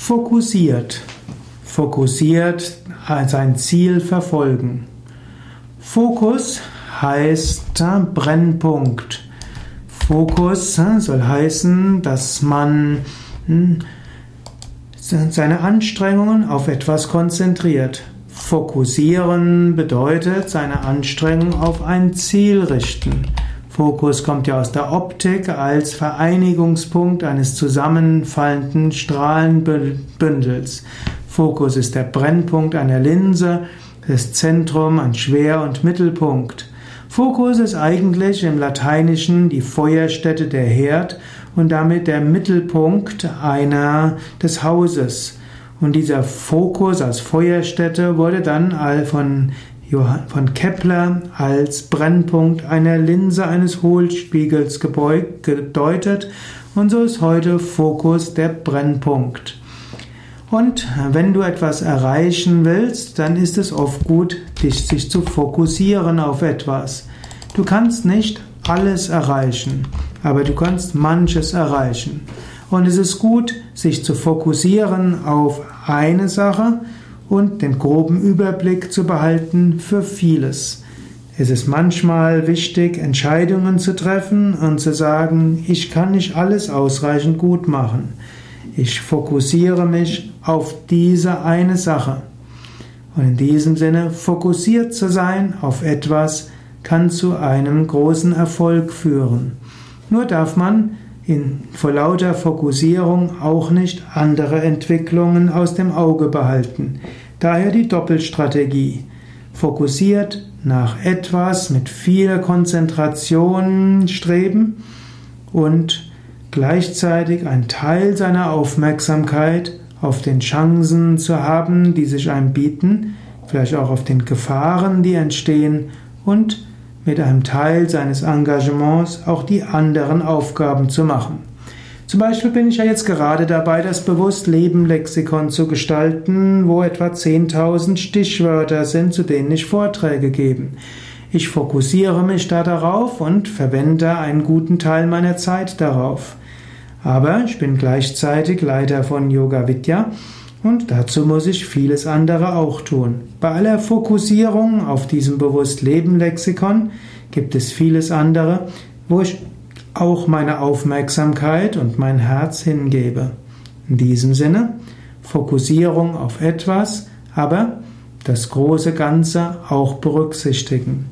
Fokussiert. Fokussiert sein Ziel verfolgen. Fokus heißt Brennpunkt. Fokus soll heißen, dass man hm, seine Anstrengungen auf etwas konzentriert. Fokussieren bedeutet seine Anstrengung auf ein Ziel richten. Fokus kommt ja aus der Optik als Vereinigungspunkt eines zusammenfallenden Strahlenbündels. Fokus ist der Brennpunkt einer Linse, das Zentrum, ein Schwer- und Mittelpunkt. Fokus ist eigentlich im Lateinischen die Feuerstätte der Herd und damit der Mittelpunkt einer des Hauses. Und dieser Fokus als Feuerstätte wurde dann von, von Kepler als Brennpunkt einer Linse eines Hohlspiegels gedeutet und so ist heute Fokus der Brennpunkt. Und wenn du etwas erreichen willst, dann ist es oft gut, dich sich zu fokussieren auf etwas. Du kannst nicht alles erreichen, aber du kannst manches erreichen. Und es ist gut, sich zu fokussieren auf eine Sache und den groben Überblick zu behalten für vieles. Es ist manchmal wichtig, Entscheidungen zu treffen und zu sagen, ich kann nicht alles ausreichend gut machen. Ich fokussiere mich auf diese eine Sache. Und in diesem Sinne, fokussiert zu sein auf etwas, kann zu einem großen Erfolg führen. Nur darf man in, vor lauter Fokussierung auch nicht andere Entwicklungen aus dem Auge behalten. Daher die Doppelstrategie. Fokussiert nach etwas mit viel Konzentration streben und gleichzeitig ein Teil seiner Aufmerksamkeit auf den Chancen zu haben, die sich einem bieten, vielleicht auch auf den Gefahren, die entstehen und mit einem Teil seines Engagements auch die anderen Aufgaben zu machen. Zum Beispiel bin ich ja jetzt gerade dabei, das Bewusst-Leben-Lexikon zu gestalten, wo etwa 10.000 Stichwörter sind, zu denen ich Vorträge gebe. Ich fokussiere mich da darauf und verwende einen guten Teil meiner Zeit darauf. Aber ich bin gleichzeitig Leiter von Yoga Vidya und dazu muss ich vieles andere auch tun. Bei aller Fokussierung auf diesem Bewusst-Leben-Lexikon gibt es vieles andere, wo ich auch meine Aufmerksamkeit und mein Herz hingebe. In diesem Sinne, Fokussierung auf etwas, aber das große Ganze auch berücksichtigen.